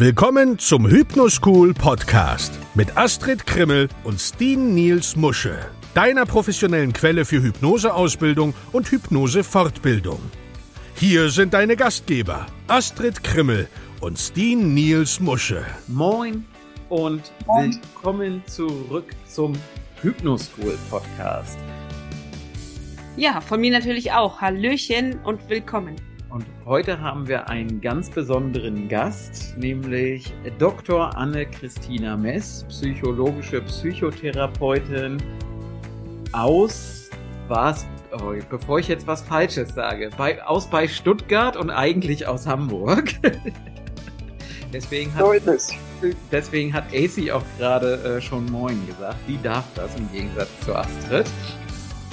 Willkommen zum Hypnoschool Podcast mit Astrid Krimmel und Steen Niels Musche, deiner professionellen Quelle für Hypnoseausbildung und Hypnosefortbildung. Hier sind deine Gastgeber Astrid Krimmel und Steen Niels Musche. Moin und Moin. willkommen zurück zum Hypnoschool Podcast. Ja, von mir natürlich auch. Hallöchen und willkommen. Und heute haben wir einen ganz besonderen Gast, nämlich Dr. Anne-Christina Mess, psychologische Psychotherapeutin aus, was, oh, bevor ich jetzt was Falsches sage, bei, aus bei Stuttgart und eigentlich aus Hamburg. deswegen, hat, deswegen hat AC auch gerade äh, schon Moin gesagt. Die darf das im Gegensatz zu Astrid.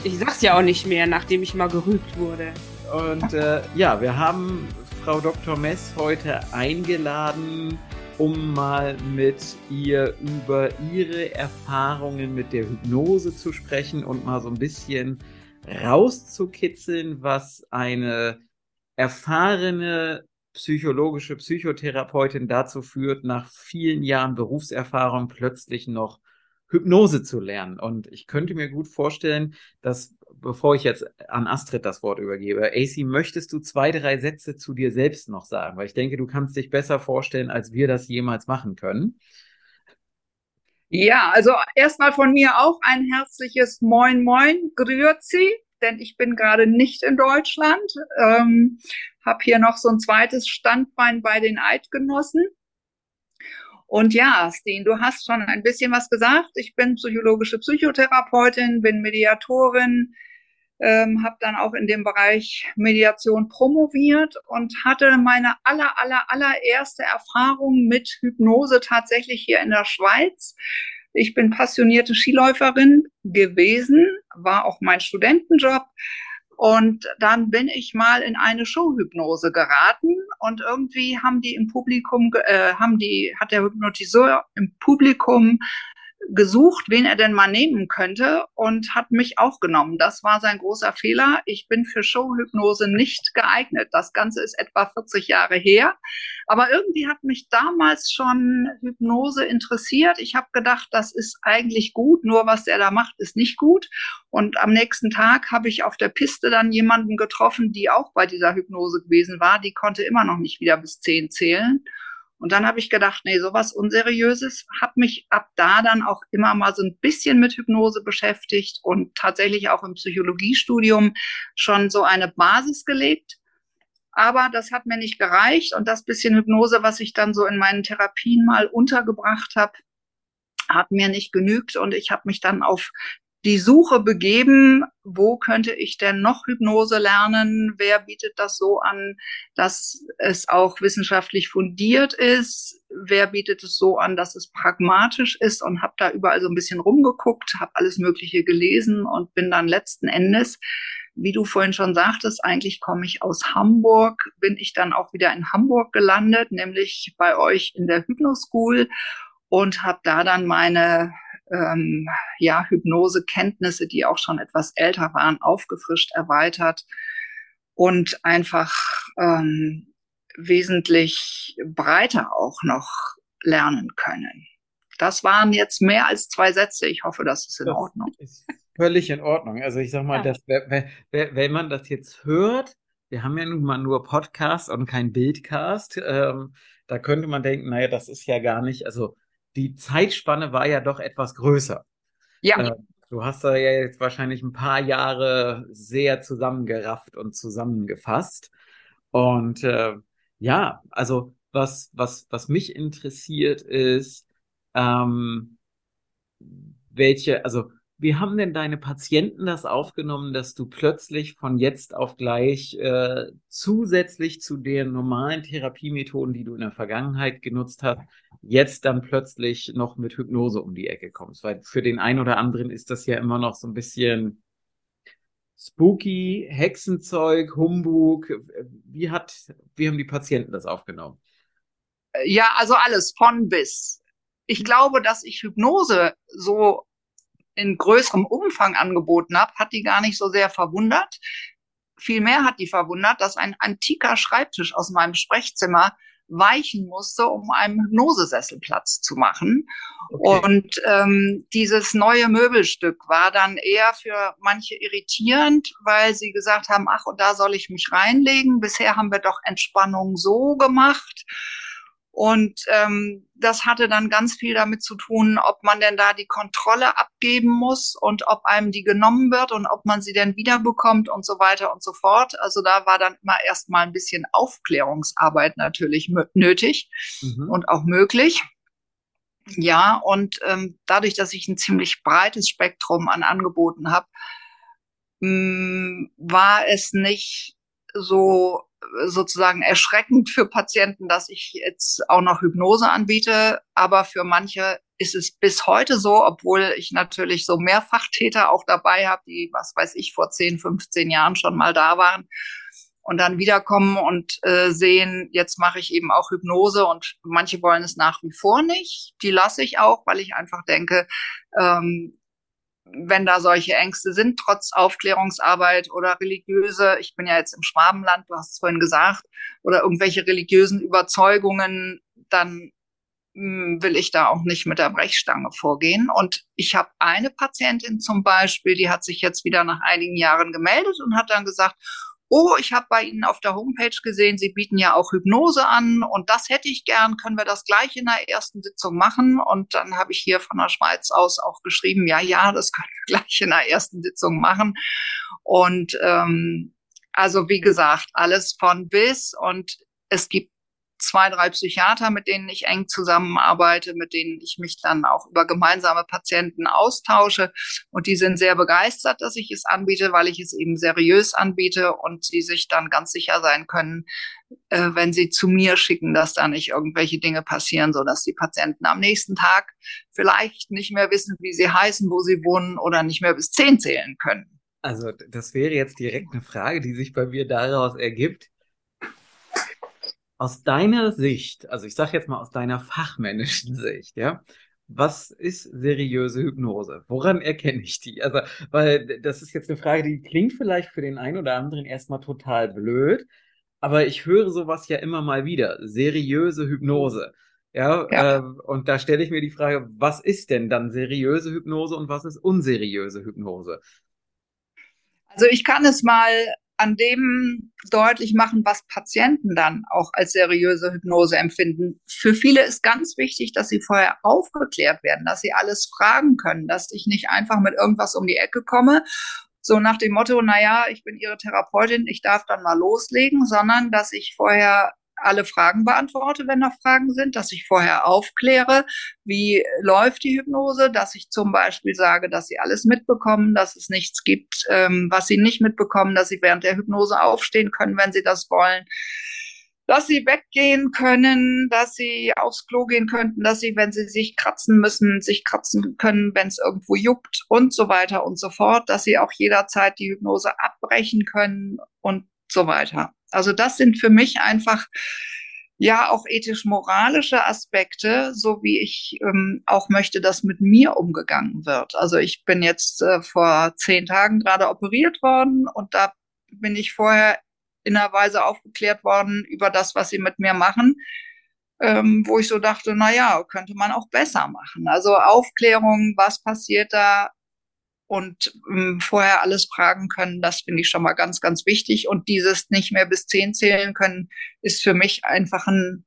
Ich sag's ja auch nicht mehr, nachdem ich mal gerügt wurde. Und äh, ja, wir haben Frau Dr. Mess heute eingeladen, um mal mit ihr über ihre Erfahrungen mit der Hypnose zu sprechen und mal so ein bisschen rauszukitzeln, was eine erfahrene psychologische Psychotherapeutin dazu führt, nach vielen Jahren Berufserfahrung plötzlich noch Hypnose zu lernen. Und ich könnte mir gut vorstellen, dass, bevor ich jetzt an Astrid das Wort übergebe, AC, möchtest du zwei, drei Sätze zu dir selbst noch sagen? Weil ich denke, du kannst dich besser vorstellen, als wir das jemals machen können. Ja, also erstmal von mir auch ein herzliches Moin Moin, Grüezi, denn ich bin gerade nicht in Deutschland, ähm, habe hier noch so ein zweites Standbein bei den Eidgenossen und ja, Steen, du hast schon ein bisschen was gesagt. Ich bin psychologische Psychotherapeutin, bin Mediatorin, ähm, habe dann auch in dem Bereich Mediation promoviert und hatte meine aller, aller, allererste Erfahrung mit Hypnose tatsächlich hier in der Schweiz. Ich bin passionierte Skiläuferin gewesen, war auch mein Studentenjob, und dann bin ich mal in eine Showhypnose geraten und irgendwie haben die im Publikum, äh, haben die, hat der Hypnotiseur im Publikum gesucht, wen er denn mal nehmen könnte und hat mich auch genommen. Das war sein großer Fehler. Ich bin für Showhypnose nicht geeignet. Das Ganze ist etwa 40 Jahre her. Aber irgendwie hat mich damals schon Hypnose interessiert. Ich habe gedacht, das ist eigentlich gut, nur was er da macht, ist nicht gut. Und am nächsten Tag habe ich auf der Piste dann jemanden getroffen, die auch bei dieser Hypnose gewesen war. Die konnte immer noch nicht wieder bis zehn zählen. Und dann habe ich gedacht, nee, sowas Unseriöses, habe mich ab da dann auch immer mal so ein bisschen mit Hypnose beschäftigt und tatsächlich auch im Psychologiestudium schon so eine Basis gelegt. Aber das hat mir nicht gereicht und das bisschen Hypnose, was ich dann so in meinen Therapien mal untergebracht habe, hat mir nicht genügt und ich habe mich dann auf die Suche begeben, wo könnte ich denn noch Hypnose lernen? Wer bietet das so an, dass es auch wissenschaftlich fundiert ist? Wer bietet es so an, dass es pragmatisch ist? Und habe da überall so ein bisschen rumgeguckt, habe alles Mögliche gelesen und bin dann letzten Endes, wie du vorhin schon sagtest, eigentlich komme ich aus Hamburg, bin ich dann auch wieder in Hamburg gelandet, nämlich bei euch in der Hypnoschool und habe da dann meine ähm, ja, Hypnosekenntnisse, die auch schon etwas älter waren, aufgefrischt, erweitert und einfach ähm, wesentlich breiter auch noch lernen können. Das waren jetzt mehr als zwei Sätze. Ich hoffe, das ist in das Ordnung. Ist völlig in Ordnung. Also ich sag mal, ja. dass, wenn man das jetzt hört, wir haben ja nun mal nur Podcast und kein Bildcast, ähm, da könnte man denken, naja, das ist ja gar nicht, also die Zeitspanne war ja doch etwas größer. Ja. Äh, du hast da ja jetzt wahrscheinlich ein paar Jahre sehr zusammengerafft und zusammengefasst. Und äh, ja, also was, was, was mich interessiert ist, ähm, welche, also wie haben denn deine Patienten das aufgenommen, dass du plötzlich von jetzt auf gleich äh, zusätzlich zu den normalen Therapiemethoden, die du in der Vergangenheit genutzt hast, jetzt dann plötzlich noch mit Hypnose um die Ecke kommst? Weil für den einen oder anderen ist das ja immer noch so ein bisschen spooky, Hexenzeug, Humbug. Wie hat, wie haben die Patienten das aufgenommen? Ja, also alles von bis. Ich glaube, dass ich Hypnose so in größerem Umfang angeboten habe, hat die gar nicht so sehr verwundert. Vielmehr hat die verwundert, dass ein antiker Schreibtisch aus meinem Sprechzimmer weichen musste, um einem Hypnosesessel Platz zu machen. Okay. Und ähm, dieses neue Möbelstück war dann eher für manche irritierend, weil sie gesagt haben, ach, und da soll ich mich reinlegen. Bisher haben wir doch Entspannung so gemacht. Und ähm, das hatte dann ganz viel damit zu tun, ob man denn da die Kontrolle abgeben muss und ob einem die genommen wird und ob man sie denn wiederbekommt und so weiter und so fort. Also da war dann immer erstmal ein bisschen Aufklärungsarbeit natürlich nötig mhm. und auch möglich. Ja, und ähm, dadurch, dass ich ein ziemlich breites Spektrum an Angeboten habe, mm, war es nicht so sozusagen erschreckend für Patienten, dass ich jetzt auch noch Hypnose anbiete. Aber für manche ist es bis heute so, obwohl ich natürlich so Mehrfachtäter auch dabei habe, die, was weiß ich, vor 10, 15 Jahren schon mal da waren und dann wiederkommen und äh, sehen, jetzt mache ich eben auch Hypnose und manche wollen es nach wie vor nicht. Die lasse ich auch, weil ich einfach denke, ähm, wenn da solche Ängste sind, trotz Aufklärungsarbeit oder religiöse, ich bin ja jetzt im Schwabenland, du hast es vorhin gesagt, oder irgendwelche religiösen Überzeugungen, dann hm, will ich da auch nicht mit der Brechstange vorgehen. Und ich habe eine Patientin zum Beispiel, die hat sich jetzt wieder nach einigen Jahren gemeldet und hat dann gesagt, oh, ich habe bei Ihnen auf der Homepage gesehen, Sie bieten ja auch Hypnose an und das hätte ich gern, können wir das gleich in der ersten Sitzung machen? Und dann habe ich hier von der Schweiz aus auch geschrieben, ja, ja, das können wir gleich in der ersten Sitzung machen. Und ähm, also wie gesagt, alles von bis und es gibt zwei, drei Psychiater, mit denen ich eng zusammenarbeite, mit denen ich mich dann auch über gemeinsame Patienten austausche. Und die sind sehr begeistert, dass ich es anbiete, weil ich es eben seriös anbiete und sie sich dann ganz sicher sein können, äh, wenn sie zu mir schicken, dass da nicht irgendwelche Dinge passieren, so dass die Patienten am nächsten Tag vielleicht nicht mehr wissen, wie sie heißen, wo sie wohnen oder nicht mehr bis zehn zählen können. Also das wäre jetzt direkt eine Frage, die sich bei mir daraus ergibt aus deiner Sicht, also ich sage jetzt mal aus deiner fachmännischen Sicht, ja, was ist seriöse Hypnose? Woran erkenne ich die? Also, weil das ist jetzt eine Frage, die klingt vielleicht für den einen oder anderen erstmal total blöd, aber ich höre sowas ja immer mal wieder. Seriöse Hypnose. Ja, ja. Äh, und da stelle ich mir die Frage, was ist denn dann seriöse Hypnose und was ist unseriöse Hypnose? Also ich kann es mal an dem deutlich machen, was Patienten dann auch als seriöse Hypnose empfinden. Für viele ist ganz wichtig, dass sie vorher aufgeklärt werden, dass sie alles fragen können, dass ich nicht einfach mit irgendwas um die Ecke komme, so nach dem Motto, na ja, ich bin Ihre Therapeutin, ich darf dann mal loslegen, sondern dass ich vorher alle Fragen beantworte, wenn noch Fragen sind, dass ich vorher aufkläre, wie läuft die Hypnose, dass ich zum Beispiel sage, dass sie alles mitbekommen, dass es nichts gibt, ähm, was sie nicht mitbekommen, dass sie während der Hypnose aufstehen können, wenn sie das wollen, dass sie weggehen können, dass sie aufs Klo gehen könnten, dass sie, wenn sie sich kratzen müssen, sich kratzen können, wenn es irgendwo juckt und so weiter und so fort, dass sie auch jederzeit die Hypnose abbrechen können und so weiter. Also das sind für mich einfach ja auch ethisch-moralische Aspekte, so wie ich ähm, auch möchte, dass mit mir umgegangen wird. Also ich bin jetzt äh, vor zehn Tagen gerade operiert worden und da bin ich vorher in einer Weise aufgeklärt worden über das, was sie mit mir machen, ähm, wo ich so dachte, na ja, könnte man auch besser machen. Also Aufklärung, was passiert da, und ähm, vorher alles fragen können, das finde ich schon mal ganz, ganz wichtig. Und dieses nicht mehr bis zehn zählen können, ist für mich einfach ein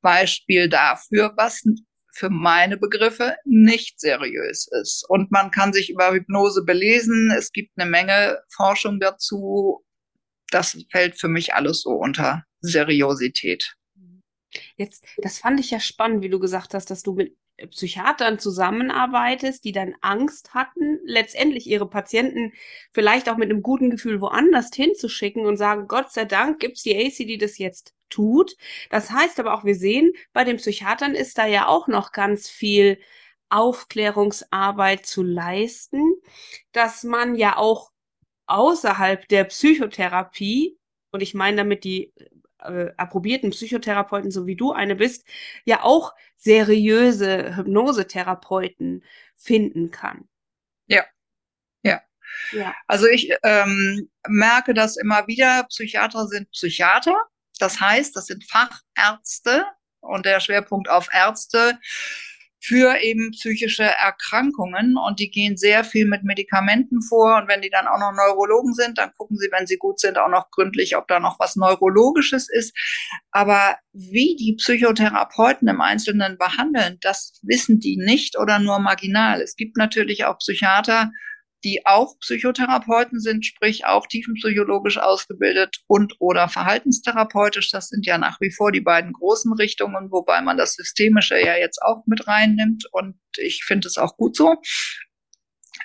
Beispiel dafür, was für meine Begriffe nicht seriös ist. Und man kann sich über Hypnose belesen. Es gibt eine Menge Forschung dazu. Das fällt für mich alles so unter Seriosität. Jetzt, das fand ich ja spannend, wie du gesagt hast, dass du mit Psychiatern zusammenarbeitest, die dann Angst hatten, letztendlich ihre Patienten vielleicht auch mit einem guten Gefühl woanders hinzuschicken und sagen, Gott sei Dank gibt's die AC, die das jetzt tut. Das heißt aber auch, wir sehen, bei den Psychiatern ist da ja auch noch ganz viel Aufklärungsarbeit zu leisten, dass man ja auch außerhalb der Psychotherapie, und ich meine damit die äh, approbierten Psychotherapeuten, so wie du eine bist, ja auch seriöse Hypnosetherapeuten finden kann. Ja, ja. ja. Also ich ähm, merke das immer wieder, Psychiater sind Psychiater Das heißt, das sind Fachärzte und der Schwerpunkt auf Ärzte für eben psychische Erkrankungen und die gehen sehr viel mit Medikamenten vor und wenn die dann auch noch Neurologen sind, dann gucken sie, wenn sie gut sind, auch noch gründlich, ob da noch was Neurologisches ist. Aber wie die Psychotherapeuten im Einzelnen behandeln, das wissen die nicht oder nur marginal. Es gibt natürlich auch Psychiater, die auch Psychotherapeuten sind, sprich auch tiefenpsychologisch ausgebildet und oder verhaltenstherapeutisch. Das sind ja nach wie vor die beiden großen Richtungen, wobei man das Systemische ja jetzt auch mit reinnimmt und ich finde es auch gut so.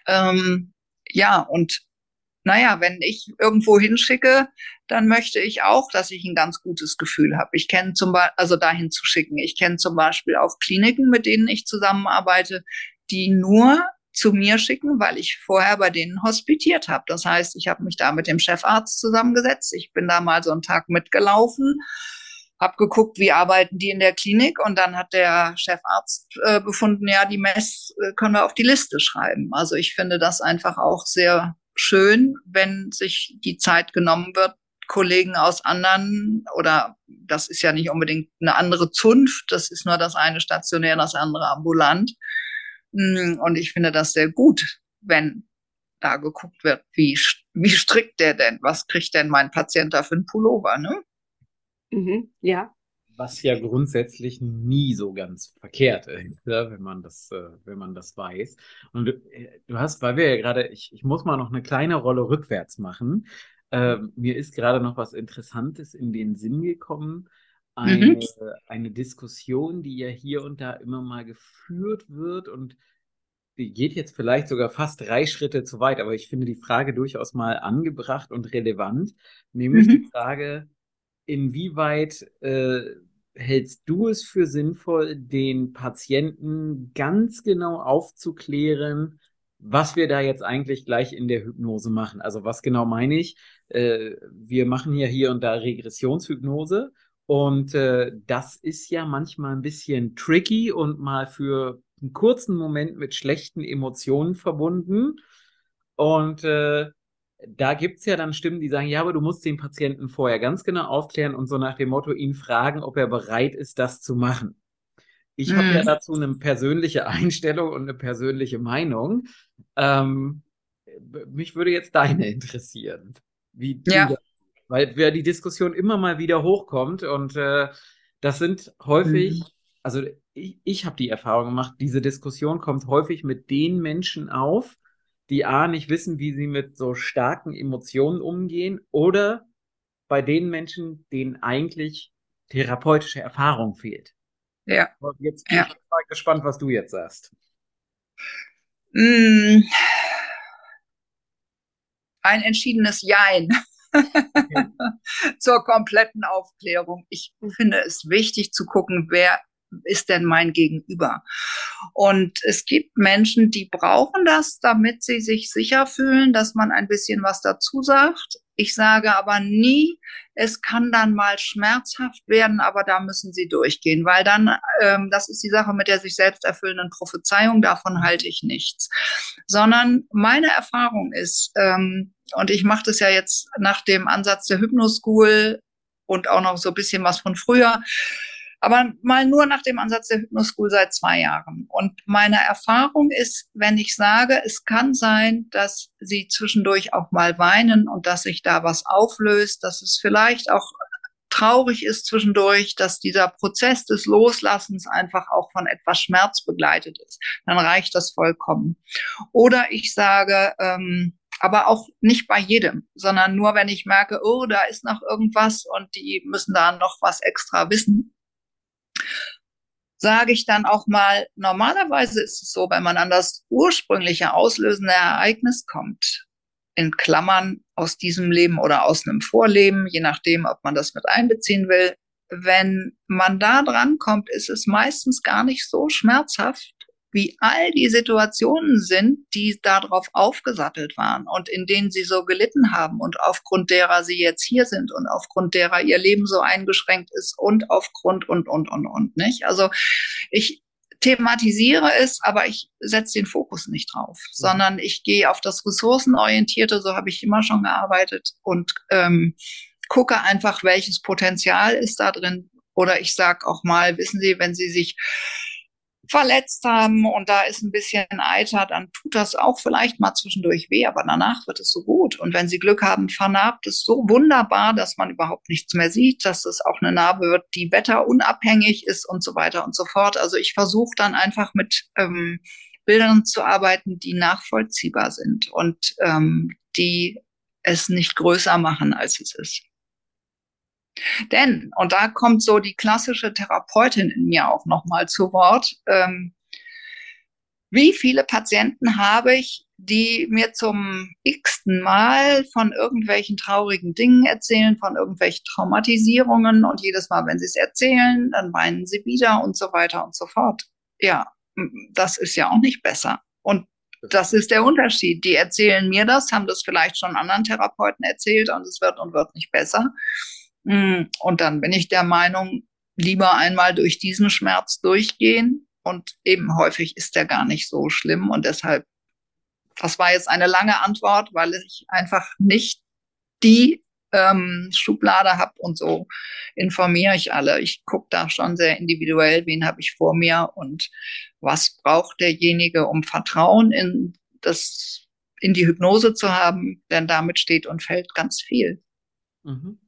Ähm, ja, und naja, wenn ich irgendwo hinschicke, dann möchte ich auch, dass ich ein ganz gutes Gefühl habe. Ich kenne zum Beispiel, also dahin zu schicken. Ich kenne zum Beispiel auch Kliniken, mit denen ich zusammenarbeite, die nur zu mir schicken, weil ich vorher bei denen hospitiert habe. Das heißt, ich habe mich da mit dem Chefarzt zusammengesetzt. Ich bin da mal so einen Tag mitgelaufen, habe geguckt, wie arbeiten die in der Klinik und dann hat der Chefarzt äh, befunden, ja, die Mess äh, können wir auf die Liste schreiben. Also ich finde das einfach auch sehr schön, wenn sich die Zeit genommen wird, Kollegen aus anderen oder das ist ja nicht unbedingt eine andere Zunft, das ist nur das eine stationär, das andere ambulant und ich finde das sehr gut, wenn da geguckt wird, wie, wie strickt der denn? Was kriegt denn mein Patient da für einen Pullover, ne? Mhm, ja. Was ja grundsätzlich nie so ganz verkehrt ist, ja, wenn man das, äh, wenn man das weiß. Und äh, du hast, weil wir ja gerade, ich, ich muss mal noch eine kleine Rolle rückwärts machen. Äh, mir ist gerade noch was Interessantes in den Sinn gekommen. Mhm. eine, mhm. eine Diskussion, die ja hier und da immer mal geführt wird und die geht jetzt vielleicht sogar fast drei Schritte zu weit, aber ich finde die Frage durchaus mal angebracht und relevant, nämlich mhm. die Frage, inwieweit äh, hältst du es für sinnvoll, den Patienten ganz genau aufzuklären, was wir da jetzt eigentlich gleich in der Hypnose machen? Also was genau meine ich? Äh, wir machen ja hier und da Regressionshypnose und äh, das ist ja manchmal ein bisschen tricky und mal für einen kurzen Moment mit schlechten Emotionen verbunden. Und äh, da gibt es ja dann Stimmen, die sagen, ja, aber du musst den Patienten vorher ganz genau aufklären und so nach dem Motto ihn fragen, ob er bereit ist, das zu machen. Ich mhm. habe ja dazu eine persönliche Einstellung und eine persönliche Meinung. Ähm, mich würde jetzt deine interessieren, wie du ja weil wer die Diskussion immer mal wieder hochkommt und äh, das sind häufig, mhm. also ich, ich habe die Erfahrung gemacht, diese Diskussion kommt häufig mit den Menschen auf, die A nicht wissen, wie sie mit so starken Emotionen umgehen oder bei den Menschen, denen eigentlich therapeutische Erfahrung fehlt. Ja. Und jetzt bin ja. ich mal gespannt, was du jetzt sagst. Mm. Ein entschiedenes Jein. Okay. zur kompletten Aufklärung. Ich finde es wichtig zu gucken, wer ist denn mein Gegenüber? Und es gibt Menschen, die brauchen das, damit sie sich sicher fühlen, dass man ein bisschen was dazu sagt. Ich sage aber nie, es kann dann mal schmerzhaft werden, aber da müssen sie durchgehen, weil dann, ähm, das ist die Sache mit der sich selbst erfüllenden Prophezeiung, davon halte ich nichts. Sondern meine Erfahrung ist, ähm, und ich mache das ja jetzt nach dem Ansatz der Hypnoschool und auch noch so ein bisschen was von früher, aber mal nur nach dem Ansatz der Hypnoschool seit zwei Jahren. Und meine Erfahrung ist, wenn ich sage, es kann sein, dass sie zwischendurch auch mal weinen und dass sich da was auflöst, dass es vielleicht auch traurig ist zwischendurch, dass dieser Prozess des Loslassens einfach auch von etwas Schmerz begleitet ist, dann reicht das vollkommen. Oder ich sage, ähm, aber auch nicht bei jedem, sondern nur, wenn ich merke, oh, da ist noch irgendwas und die müssen da noch was extra wissen, sage ich dann auch mal, normalerweise ist es so, wenn man an das ursprüngliche auslösende Ereignis kommt, in Klammern aus diesem Leben oder aus einem Vorleben, je nachdem, ob man das mit einbeziehen will, wenn man da dran kommt, ist es meistens gar nicht so schmerzhaft, wie all die Situationen sind, die darauf aufgesattelt waren und in denen sie so gelitten haben und aufgrund derer sie jetzt hier sind und aufgrund derer ihr Leben so eingeschränkt ist und aufgrund und, und, und, und, nicht? Also ich thematisiere es, aber ich setze den Fokus nicht drauf, mhm. sondern ich gehe auf das Ressourcenorientierte, so habe ich immer schon gearbeitet und ähm, gucke einfach, welches Potenzial ist da drin. Oder ich sage auch mal, wissen Sie, wenn Sie sich verletzt haben und da ist ein bisschen Eiter, dann tut das auch vielleicht mal zwischendurch weh, aber danach wird es so gut. Und wenn Sie Glück haben, vernarbt es so wunderbar, dass man überhaupt nichts mehr sieht, dass es auch eine Narbe wird, die wetterunabhängig ist und so weiter und so fort. Also ich versuche dann einfach mit ähm, Bildern zu arbeiten, die nachvollziehbar sind und ähm, die es nicht größer machen, als es ist. Denn, und da kommt so die klassische Therapeutin in mir auch nochmal zu Wort, ähm, wie viele Patienten habe ich, die mir zum x-ten Mal von irgendwelchen traurigen Dingen erzählen, von irgendwelchen Traumatisierungen und jedes Mal, wenn sie es erzählen, dann weinen sie wieder und so weiter und so fort. Ja, das ist ja auch nicht besser. Und das ist der Unterschied. Die erzählen mir das, haben das vielleicht schon anderen Therapeuten erzählt und es wird und wird nicht besser. Mm, und dann bin ich der Meinung, lieber einmal durch diesen Schmerz durchgehen. Und eben häufig ist der gar nicht so schlimm. Und deshalb, das war jetzt eine lange Antwort, weil ich einfach nicht die ähm, Schublade habe und so informiere ich alle. Ich gucke da schon sehr individuell, wen habe ich vor mir und was braucht derjenige, um Vertrauen in das in die Hypnose zu haben, denn damit steht und fällt ganz viel. Mhm.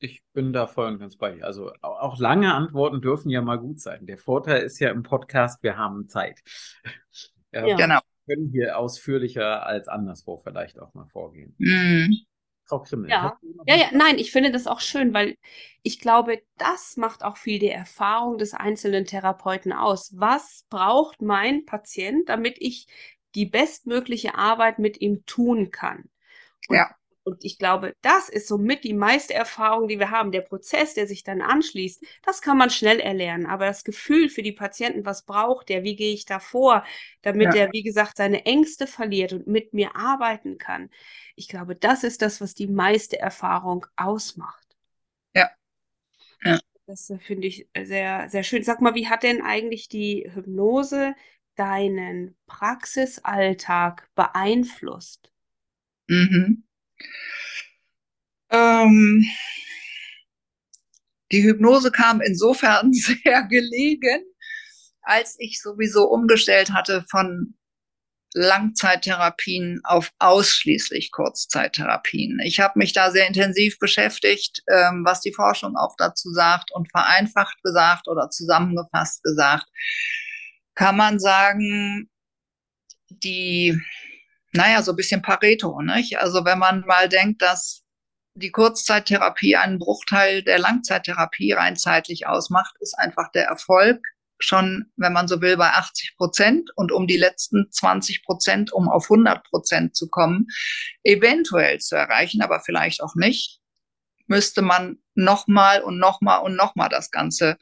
Ich bin da voll und ganz bei dir. Also auch lange Antworten dürfen ja mal gut sein. Der Vorteil ist ja im Podcast, wir haben Zeit. ja, genau. Wir können hier ausführlicher als anderswo vielleicht auch mal vorgehen. Mhm. Frau Krimmel. Ja. ja, ja, nein, ich finde das auch schön, weil ich glaube, das macht auch viel die Erfahrung des einzelnen Therapeuten aus. Was braucht mein Patient, damit ich die bestmögliche Arbeit mit ihm tun kann? Und ja. Und ich glaube, das ist somit die meiste Erfahrung, die wir haben. Der Prozess, der sich dann anschließt, das kann man schnell erlernen. Aber das Gefühl für die Patienten, was braucht der, wie gehe ich da vor, damit ja. er, wie gesagt, seine Ängste verliert und mit mir arbeiten kann. Ich glaube, das ist das, was die meiste Erfahrung ausmacht. Ja. ja. Das äh, finde ich sehr, sehr schön. Sag mal, wie hat denn eigentlich die Hypnose deinen Praxisalltag beeinflusst? Mhm. Ähm, die Hypnose kam insofern sehr gelegen, als ich sowieso umgestellt hatte von Langzeittherapien auf ausschließlich Kurzzeittherapien. Ich habe mich da sehr intensiv beschäftigt, ähm, was die Forschung auch dazu sagt und vereinfacht gesagt oder zusammengefasst gesagt, kann man sagen, die naja, so ein bisschen Pareto, nicht? Also wenn man mal denkt, dass die Kurzzeittherapie einen Bruchteil der Langzeittherapie rein zeitlich ausmacht, ist einfach der Erfolg schon, wenn man so will, bei 80 Prozent und um die letzten 20 Prozent, um auf 100 Prozent zu kommen, eventuell zu erreichen, aber vielleicht auch nicht müsste man nochmal und nochmal und nochmal das Ganze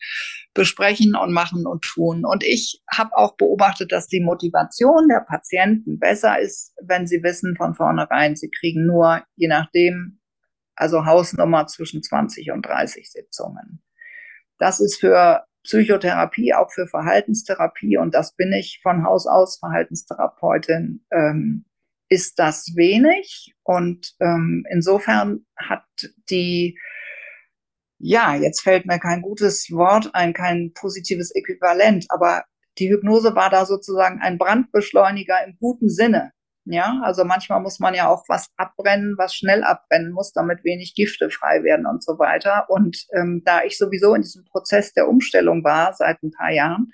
besprechen und machen und tun. Und ich habe auch beobachtet, dass die Motivation der Patienten besser ist, wenn sie wissen von vornherein, sie kriegen nur, je nachdem, also Hausnummer zwischen 20 und 30 Sitzungen. Das ist für Psychotherapie, auch für Verhaltenstherapie, und das bin ich von Haus aus Verhaltenstherapeutin, ähm, ist das wenig. Und ähm, insofern hat die, ja, jetzt fällt mir kein gutes Wort ein, kein positives Äquivalent, aber die Hypnose war da sozusagen ein Brandbeschleuniger im guten Sinne. Ja, also manchmal muss man ja auch was abbrennen, was schnell abbrennen muss, damit wenig Gifte frei werden und so weiter. Und ähm, da ich sowieso in diesem Prozess der Umstellung war seit ein paar Jahren,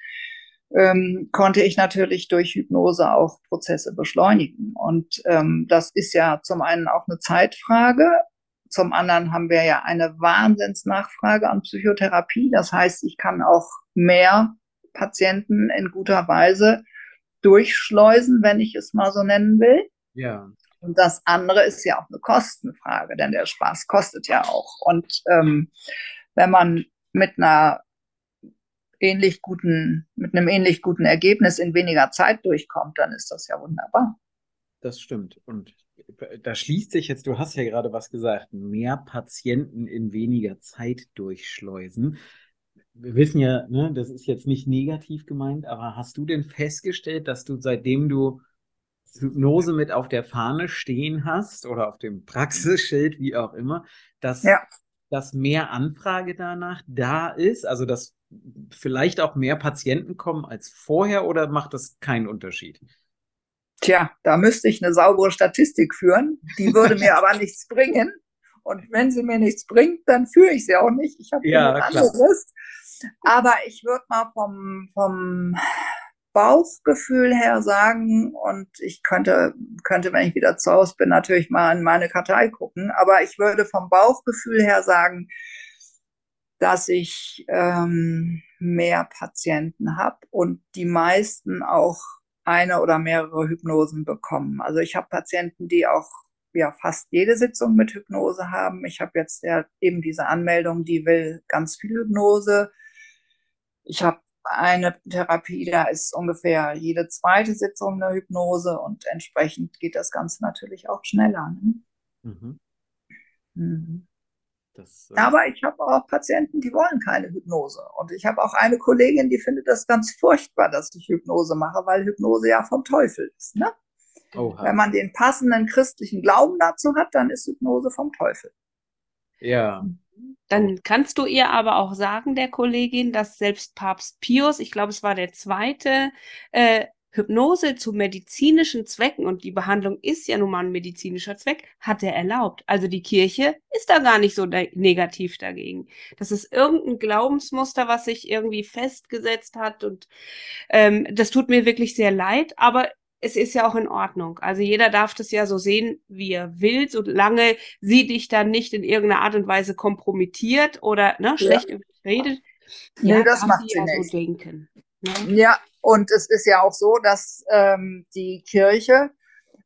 ähm, konnte ich natürlich durch Hypnose auch Prozesse beschleunigen. Und ähm, das ist ja zum einen auch eine Zeitfrage. Zum anderen haben wir ja eine Wahnsinnsnachfrage an Psychotherapie. Das heißt, ich kann auch mehr Patienten in guter Weise durchschleusen, wenn ich es mal so nennen will. Ja. Und das andere ist ja auch eine Kostenfrage, denn der Spaß kostet ja auch. Und ähm, wenn man mit einer ähnlich guten, mit einem ähnlich guten Ergebnis in weniger Zeit durchkommt, dann ist das ja wunderbar. Das stimmt. Und da schließt sich jetzt, du hast ja gerade was gesagt, mehr Patienten in weniger Zeit durchschleusen. Wir wissen ja, ne, das ist jetzt nicht negativ gemeint, aber hast du denn festgestellt, dass du seitdem du Hypnose mit auf der Fahne stehen hast oder auf dem Praxisschild, wie auch immer, dass ja dass mehr Anfrage danach da ist? Also, dass vielleicht auch mehr Patienten kommen als vorher oder macht das keinen Unterschied? Tja, da müsste ich eine saubere Statistik führen. Die würde mir aber nichts bringen. Und wenn sie mir nichts bringt, dann führe ich sie auch nicht. Ich habe ja, anderes. Aber ich würde mal vom, vom Bauchgefühl her sagen, und ich könnte, könnte, wenn ich wieder zu Hause bin, natürlich mal in meine Kartei gucken, aber ich würde vom Bauchgefühl her sagen, dass ich ähm, mehr Patienten habe und die meisten auch eine oder mehrere Hypnosen bekommen. Also ich habe Patienten, die auch ja fast jede Sitzung mit Hypnose haben. Ich habe jetzt ja eben diese Anmeldung, die will ganz viel Hypnose. Ich habe eine Therapie, da ist ungefähr jede zweite Sitzung eine Hypnose und entsprechend geht das Ganze natürlich auch schneller. Ne? Mhm. Mhm. Das, äh Aber ich habe auch Patienten, die wollen keine Hypnose. Und ich habe auch eine Kollegin, die findet das ganz furchtbar, dass ich Hypnose mache, weil Hypnose ja vom Teufel ist. Ne? Wenn man den passenden christlichen Glauben dazu hat, dann ist Hypnose vom Teufel. Ja. Dann kannst du ihr aber auch sagen, der Kollegin, dass selbst Papst Pius, ich glaube, es war der zweite, äh, Hypnose zu medizinischen Zwecken, und die Behandlung ist ja nun mal ein medizinischer Zweck, hat er erlaubt. Also die Kirche ist da gar nicht so negativ dagegen. Das ist irgendein Glaubensmuster, was sich irgendwie festgesetzt hat und ähm, das tut mir wirklich sehr leid, aber es ist ja auch in Ordnung. Also jeder darf das ja so sehen, wie er will, solange sie dich dann nicht in irgendeiner Art und Weise kompromittiert oder ne, schlecht ja. redet. Ja, nee, das macht sie ja nicht. So denken. Ne? Ja, und es ist ja auch so, dass ähm, die Kirche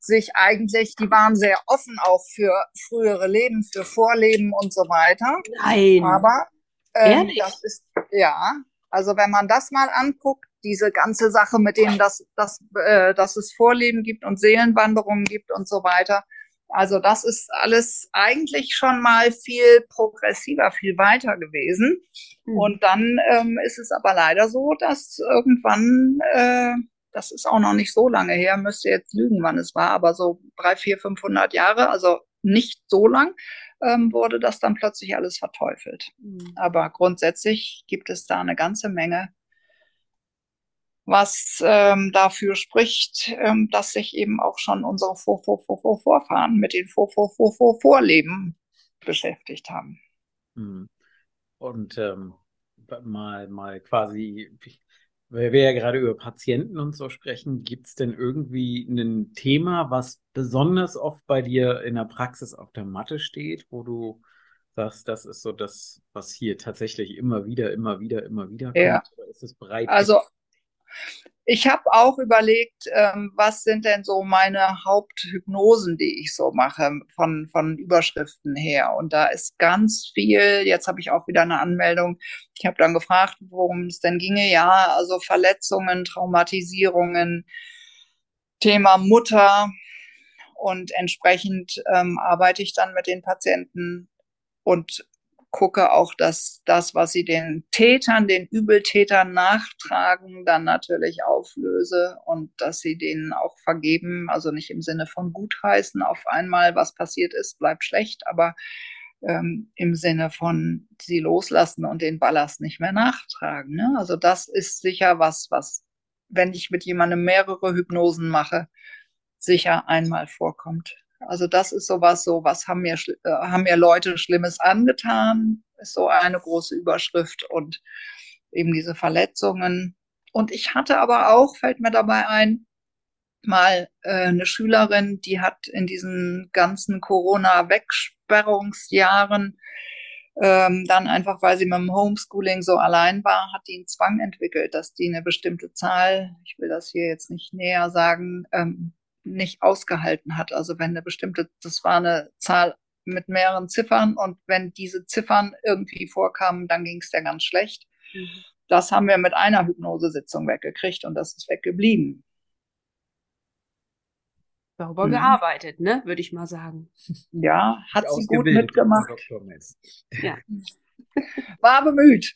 sich eigentlich, die waren sehr offen auch für frühere Leben, für Vorleben und so weiter. Nein. Aber ähm, das ist, ja, also wenn man das mal anguckt, diese ganze Sache mit dem, dass, dass, äh, dass es Vorleben gibt und Seelenwanderungen gibt und so weiter. Also das ist alles eigentlich schon mal viel progressiver, viel weiter gewesen. Mhm. Und dann ähm, ist es aber leider so, dass irgendwann, äh, das ist auch noch nicht so lange her, müsste jetzt lügen, wann es war, aber so drei, vier, 500 Jahre, also nicht so lang, ähm, wurde das dann plötzlich alles verteufelt. Mhm. Aber grundsätzlich gibt es da eine ganze Menge was ähm, dafür spricht, ähm, dass sich eben auch schon unsere Vor -Vor -Vor -Vor Vorfahren mit den Vor -Vor -Vor -Vor Vorleben beschäftigt haben. Hm. Und ähm, mal, mal quasi, weil wir ja gerade über Patienten und so sprechen, gibt es denn irgendwie ein Thema, was besonders oft bei dir in der Praxis auf der Matte steht, wo du sagst, das ist so das, was hier tatsächlich immer wieder, immer wieder, immer wieder kommt? Ja. Oder ist es breit? Also ich habe auch überlegt, ähm, was sind denn so meine Haupthypnosen, die ich so mache, von, von Überschriften her. Und da ist ganz viel, jetzt habe ich auch wieder eine Anmeldung. Ich habe dann gefragt, worum es denn ginge. Ja, also Verletzungen, Traumatisierungen, Thema Mutter. Und entsprechend ähm, arbeite ich dann mit den Patienten und gucke auch, dass das, was sie den Tätern, den Übeltätern nachtragen, dann natürlich auflöse und dass sie denen auch vergeben, also nicht im Sinne von gutheißen auf einmal, was passiert ist, bleibt schlecht, aber ähm, im Sinne von sie loslassen und den Ballast nicht mehr nachtragen. Ne? Also das ist sicher was, was, wenn ich mit jemandem mehrere Hypnosen mache, sicher einmal vorkommt. Also das ist sowas, so was haben mir, äh, haben mir Leute Schlimmes angetan, ist so eine große Überschrift und eben diese Verletzungen. Und ich hatte aber auch, fällt mir dabei ein, mal äh, eine Schülerin, die hat in diesen ganzen Corona-Wegsperrungsjahren ähm, dann einfach, weil sie mit dem Homeschooling so allein war, hat die einen Zwang entwickelt, dass die eine bestimmte Zahl, ich will das hier jetzt nicht näher sagen, ähm, nicht ausgehalten hat. Also wenn eine bestimmte, das war eine Zahl mit mehreren Ziffern und wenn diese Ziffern irgendwie vorkamen, dann ging es der ganz schlecht. Mhm. Das haben wir mit einer Hypnosesitzung weggekriegt und das ist weggeblieben. Sauber mhm. gearbeitet, ne, würde ich mal sagen. Ja, hat sie gut mitgemacht. Ja. War bemüht.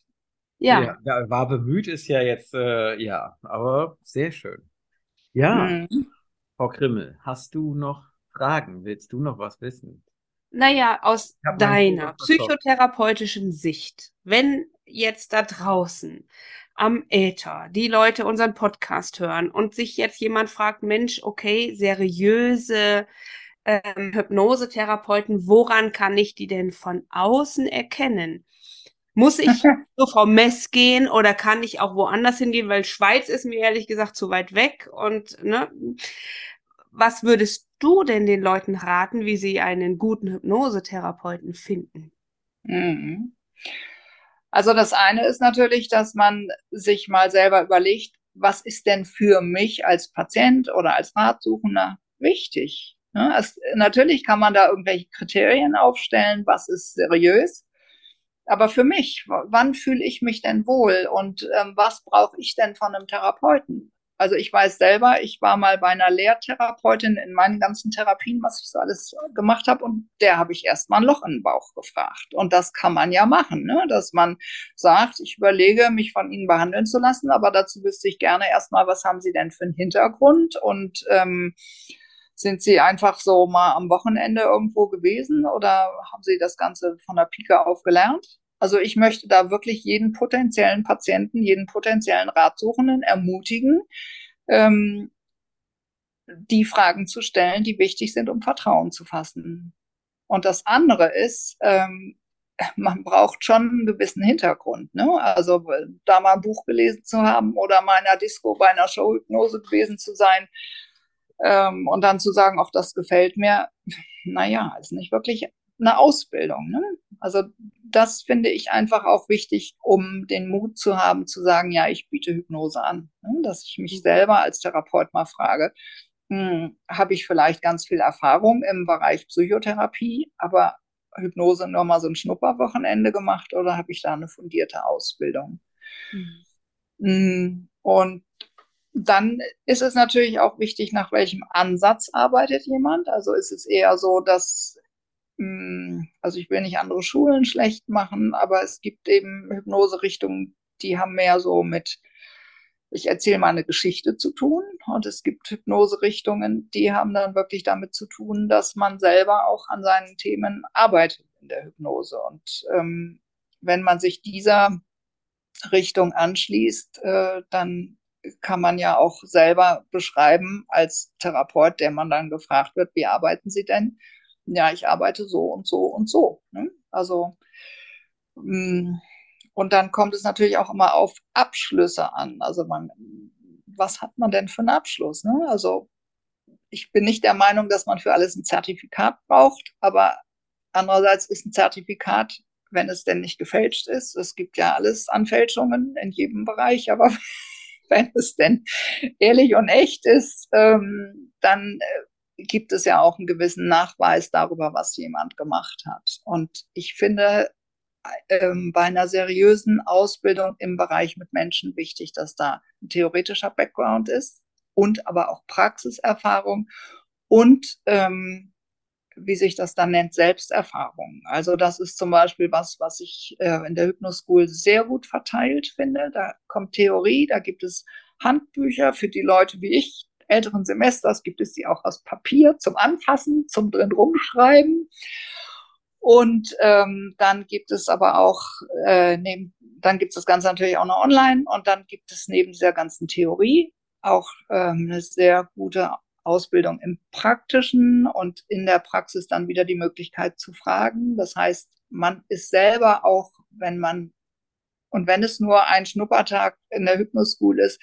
Ja. ja. War bemüht ist ja jetzt, äh, ja, aber sehr schön. Ja. Mhm. Frau Krimmel, hast du noch Fragen? Willst du noch was wissen? Naja, aus deiner psychotherapeutischen Sicht, wenn jetzt da draußen am Äther die Leute unseren Podcast hören und sich jetzt jemand fragt, Mensch, okay, seriöse ähm, Hypnosetherapeuten, woran kann ich die denn von außen erkennen? Muss ich zur Frau Mess gehen oder kann ich auch woanders hingehen, weil Schweiz ist mir ehrlich gesagt zu weit weg und ne, was würdest du denn den Leuten raten, wie sie einen guten Hypnosetherapeuten finden? Mhm. Also das eine ist natürlich, dass man sich mal selber überlegt, was ist denn für mich als Patient oder als Ratsuchender wichtig? Ja, es, natürlich kann man da irgendwelche Kriterien aufstellen, was ist seriös. Aber für mich, wann fühle ich mich denn wohl und ähm, was brauche ich denn von einem Therapeuten? Also ich weiß selber, ich war mal bei einer Lehrtherapeutin in meinen ganzen Therapien, was ich so alles gemacht habe, und der habe ich erst mal ein Loch in den Bauch gefragt. Und das kann man ja machen, ne? dass man sagt, ich überlege, mich von Ihnen behandeln zu lassen, aber dazu wüsste ich gerne erstmal, was haben Sie denn für einen Hintergrund und ähm, sind Sie einfach so mal am Wochenende irgendwo gewesen oder haben Sie das Ganze von der Pike auf gelernt? Also ich möchte da wirklich jeden potenziellen Patienten, jeden potenziellen Ratsuchenden ermutigen, ähm, die Fragen zu stellen, die wichtig sind, um Vertrauen zu fassen. Und das andere ist, ähm, man braucht schon einen gewissen Hintergrund. Ne? Also da mal ein Buch gelesen zu haben oder mal in einer Disco bei einer Showhypnose gewesen zu sein ähm, und dann zu sagen, auch das gefällt mir, naja, ist nicht wirklich eine Ausbildung. Ne? Also das finde ich einfach auch wichtig, um den Mut zu haben, zu sagen, ja, ich biete Hypnose an. Ne? Dass ich mich selber als Therapeut mal frage, hm, habe ich vielleicht ganz viel Erfahrung im Bereich Psychotherapie, aber Hypnose nur mal so ein Schnupperwochenende gemacht oder habe ich da eine fundierte Ausbildung? Mhm. Und dann ist es natürlich auch wichtig, nach welchem Ansatz arbeitet jemand. Also ist es eher so, dass hm, also ich will nicht andere Schulen schlecht machen, aber es gibt eben Hypnoserichtungen, die haben mehr so mit, ich erzähle mal eine Geschichte zu tun. Und es gibt Hypnoserichtungen, die haben dann wirklich damit zu tun, dass man selber auch an seinen Themen arbeitet in der Hypnose. Und ähm, wenn man sich dieser Richtung anschließt, äh, dann kann man ja auch selber beschreiben als Therapeut, der man dann gefragt wird, wie arbeiten Sie denn? Ja, ich arbeite so und so und so. Ne? Also, mm, und dann kommt es natürlich auch immer auf Abschlüsse an. Also man, was hat man denn für einen Abschluss? Ne? Also ich bin nicht der Meinung, dass man für alles ein Zertifikat braucht, aber andererseits ist ein Zertifikat, wenn es denn nicht gefälscht ist, es gibt ja alles an Fälschungen in jedem Bereich, aber wenn es denn ehrlich und echt ist, ähm, dann äh, gibt es ja auch einen gewissen Nachweis darüber, was jemand gemacht hat. Und ich finde ähm, bei einer seriösen Ausbildung im Bereich mit Menschen wichtig, dass da ein theoretischer Background ist und aber auch Praxiserfahrung und ähm, wie sich das dann nennt, Selbsterfahrung. Also das ist zum Beispiel was, was ich äh, in der Hypnoschool sehr gut verteilt finde. Da kommt Theorie, da gibt es Handbücher für die Leute wie ich, älteren Semesters gibt es die auch aus Papier zum Anfassen, zum drin rumschreiben. Und ähm, dann gibt es aber auch, äh, neben, dann gibt es das Ganze natürlich auch noch online und dann gibt es neben dieser ganzen Theorie auch ähm, eine sehr gute Ausbildung im Praktischen und in der Praxis dann wieder die Möglichkeit zu fragen. Das heißt, man ist selber auch, wenn man, und wenn es nur ein Schnuppertag in der Hypnoschool ist,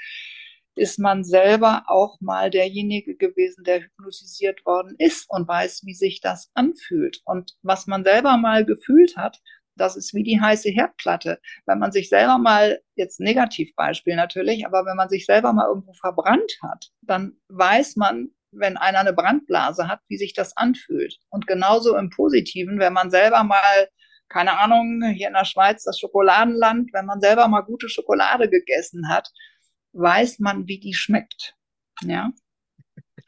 ist man selber auch mal derjenige gewesen, der hypnotisiert worden ist und weiß, wie sich das anfühlt. Und was man selber mal gefühlt hat, das ist wie die heiße Herdplatte. Wenn man sich selber mal, jetzt Negativbeispiel natürlich, aber wenn man sich selber mal irgendwo verbrannt hat, dann weiß man, wenn einer eine Brandblase hat, wie sich das anfühlt. Und genauso im Positiven, wenn man selber mal, keine Ahnung, hier in der Schweiz das Schokoladenland, wenn man selber mal gute Schokolade gegessen hat, weiß man, wie die schmeckt. Ja.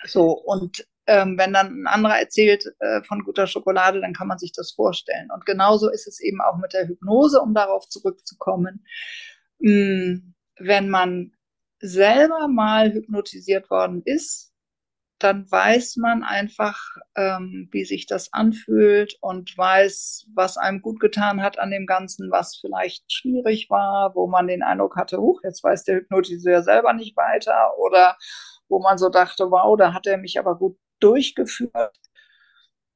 So, und ähm, wenn dann ein anderer erzählt äh, von guter Schokolade, dann kann man sich das vorstellen. Und genauso ist es eben auch mit der Hypnose, um darauf zurückzukommen. Hm, wenn man selber mal hypnotisiert worden ist, dann weiß man einfach, ähm, wie sich das anfühlt und weiß, was einem gut getan hat an dem Ganzen, was vielleicht schwierig war, wo man den Eindruck hatte, huch, jetzt weiß der Hypnotiseur selber nicht weiter oder wo man so dachte, wow, da hat er mich aber gut durchgeführt.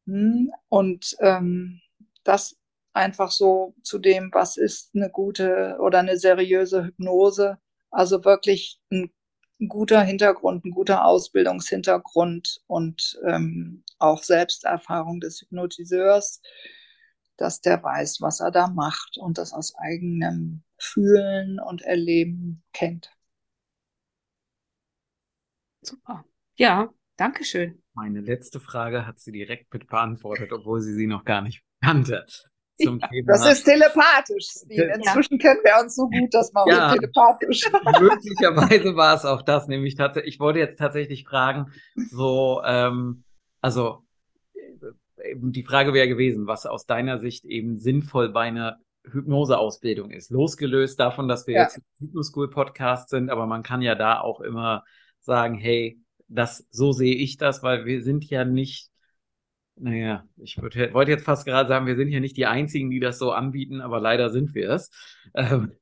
Hm, und ähm, das einfach so zu dem, was ist eine gute oder eine seriöse Hypnose. Also wirklich ein ein guter Hintergrund, ein guter Ausbildungshintergrund und ähm, auch Selbsterfahrung des Hypnotiseurs, dass der weiß, was er da macht und das aus eigenem Fühlen und Erleben kennt. Super. Ja, danke schön. Meine letzte Frage hat sie direkt mit beantwortet, obwohl sie sie noch gar nicht kannte zum Thema. Das ist telepathisch, Steve. Inzwischen kennen wir uns so gut, dass man ja, telepathisch. Möglicherweise war es auch das, nämlich ich wollte jetzt tatsächlich fragen, so, ähm, also die Frage wäre gewesen, was aus deiner Sicht eben sinnvoll bei einer Hypnoseausbildung ist. Losgelöst davon, dass wir ja. jetzt ein Hypnoschool-Podcast sind, aber man kann ja da auch immer sagen, hey, das, so sehe ich das, weil wir sind ja nicht naja, ich wollte jetzt fast gerade sagen, wir sind hier nicht die Einzigen, die das so anbieten, aber leider sind wir es. Ähm,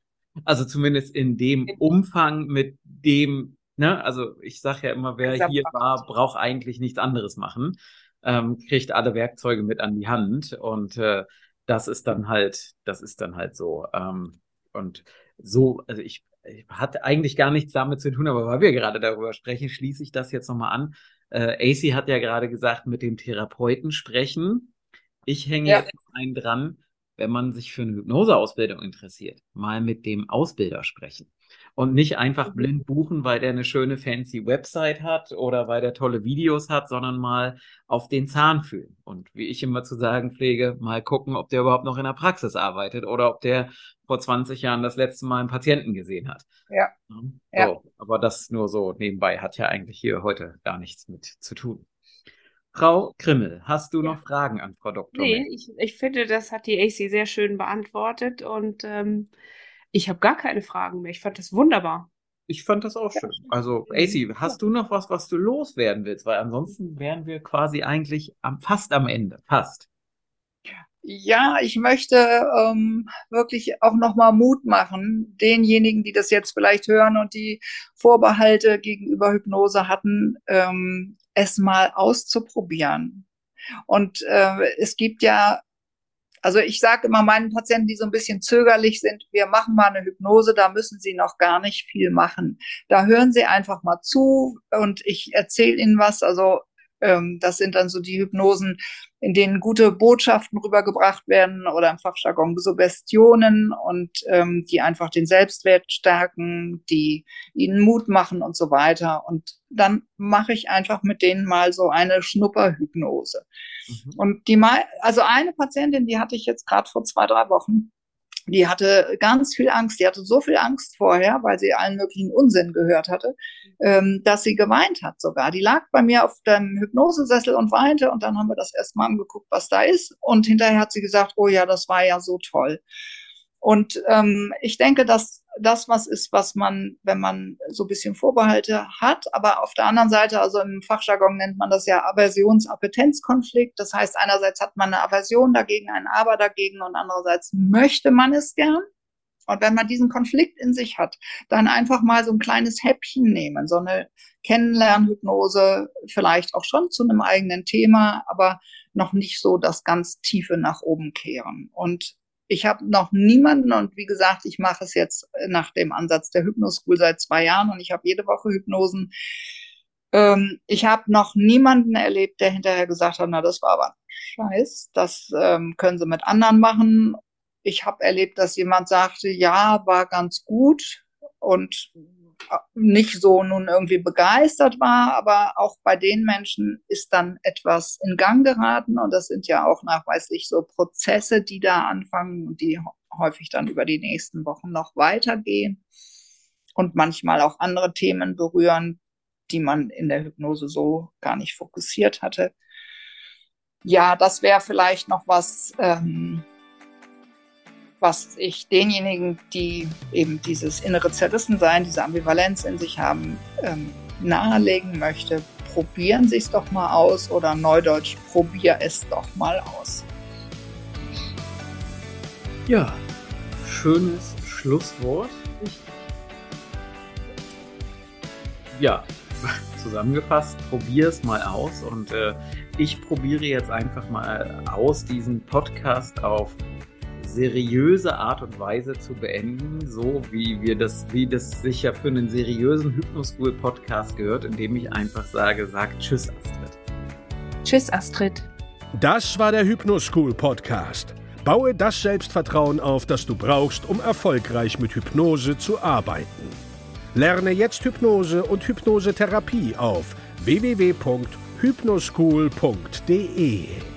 also zumindest in dem Umfang mit dem, ne, also ich sage ja immer, wer hier war, braucht eigentlich nichts anderes machen, ähm, kriegt alle Werkzeuge mit an die Hand und äh, das ist dann halt, das ist dann halt so. Ähm, und so, also ich, ich hatte eigentlich gar nichts damit zu tun, aber weil wir gerade darüber sprechen, schließe ich das jetzt nochmal an. Äh, AC hat ja gerade gesagt, mit dem Therapeuten sprechen. Ich hänge ja. jetzt einen dran, wenn man sich für eine Hypnoseausbildung interessiert, mal mit dem Ausbilder sprechen. Und nicht einfach mhm. blind buchen, weil der eine schöne fancy Website hat oder weil der tolle Videos hat, sondern mal auf den Zahn fühlen. Und wie ich immer zu sagen pflege, mal gucken, ob der überhaupt noch in der Praxis arbeitet oder ob der vor 20 Jahren das letzte Mal einen Patienten gesehen hat. Ja. So, ja. aber das nur so nebenbei hat ja eigentlich hier heute gar nichts mit zu tun. Frau Krimmel, hast du ja. noch Fragen an Frau Dr. Nee, ich, ich, finde, das hat die AC sehr schön beantwortet und ähm, ich habe gar keine Fragen mehr. Ich fand das wunderbar. Ich fand das auch schön. Also, AC, hast du noch was, was du loswerden willst? Weil ansonsten wären wir quasi eigentlich am, fast am Ende. Fast. Ja, ich möchte ähm, wirklich auch nochmal Mut machen, denjenigen, die das jetzt vielleicht hören und die Vorbehalte gegenüber Hypnose hatten, ähm, es mal auszuprobieren. Und äh, es gibt ja, also ich sage immer meinen Patienten, die so ein bisschen zögerlich sind, wir machen mal eine Hypnose, da müssen sie noch gar nicht viel machen. Da hören sie einfach mal zu und ich erzähle ihnen was. Also ähm, das sind dann so die Hypnosen, in denen gute Botschaften rübergebracht werden oder im Fachjargon Suggestionen und ähm, die einfach den Selbstwert stärken, die ihnen Mut machen und so weiter. Und dann mache ich einfach mit denen mal so eine Schnupperhypnose. Mhm. Und die mal, also eine Patientin, die hatte ich jetzt gerade vor zwei, drei Wochen die hatte ganz viel Angst. Die hatte so viel Angst vorher, weil sie allen möglichen Unsinn gehört hatte, ähm, dass sie geweint hat sogar. Die lag bei mir auf dem Hypnosesessel und weinte und dann haben wir das erstmal angeguckt, was da ist. Und hinterher hat sie gesagt, oh ja, das war ja so toll. Und ähm, ich denke, dass das was ist, was man, wenn man so ein bisschen Vorbehalte hat, aber auf der anderen Seite, also im Fachjargon nennt man das ja Aversions-Appetenzkonflikt. Das heißt, einerseits hat man eine Aversion dagegen, ein Aber dagegen und andererseits möchte man es gern. Und wenn man diesen Konflikt in sich hat, dann einfach mal so ein kleines Häppchen nehmen, so eine Kennenlernhypnose, vielleicht auch schon zu einem eigenen Thema, aber noch nicht so das ganz Tiefe nach oben kehren. Und ich habe noch niemanden, und wie gesagt, ich mache es jetzt nach dem Ansatz der Hypnoschool seit zwei Jahren und ich habe jede Woche Hypnosen. Ähm, ich habe noch niemanden erlebt, der hinterher gesagt hat, na, das war aber Scheiß, das ähm, können Sie mit anderen machen. Ich habe erlebt, dass jemand sagte, ja, war ganz gut und nicht so nun irgendwie begeistert war, aber auch bei den Menschen ist dann etwas in Gang geraten und das sind ja auch nachweislich so Prozesse, die da anfangen und die häufig dann über die nächsten Wochen noch weitergehen und manchmal auch andere Themen berühren, die man in der Hypnose so gar nicht fokussiert hatte. Ja, das wäre vielleicht noch was, ähm, was ich denjenigen, die eben dieses innere Zerrissensein, diese Ambivalenz in sich haben, ähm, nahelegen möchte. probieren Sie es doch mal aus oder Neudeutsch, probier es doch mal aus. Ja, schönes Schlusswort. Ja, zusammengefasst, probier es mal aus und äh, ich probiere jetzt einfach mal aus, diesen Podcast auf seriöse Art und Weise zu beenden, so wie wir das, wie das sicher für einen seriösen Hypnoschool Podcast gehört, indem ich einfach sage, sag Tschüss, Astrid. Tschüss, Astrid. Das war der Hypnoschool Podcast. Baue das Selbstvertrauen auf, das du brauchst, um erfolgreich mit Hypnose zu arbeiten. Lerne jetzt Hypnose und Hypnosetherapie auf www.hypnoschool.de.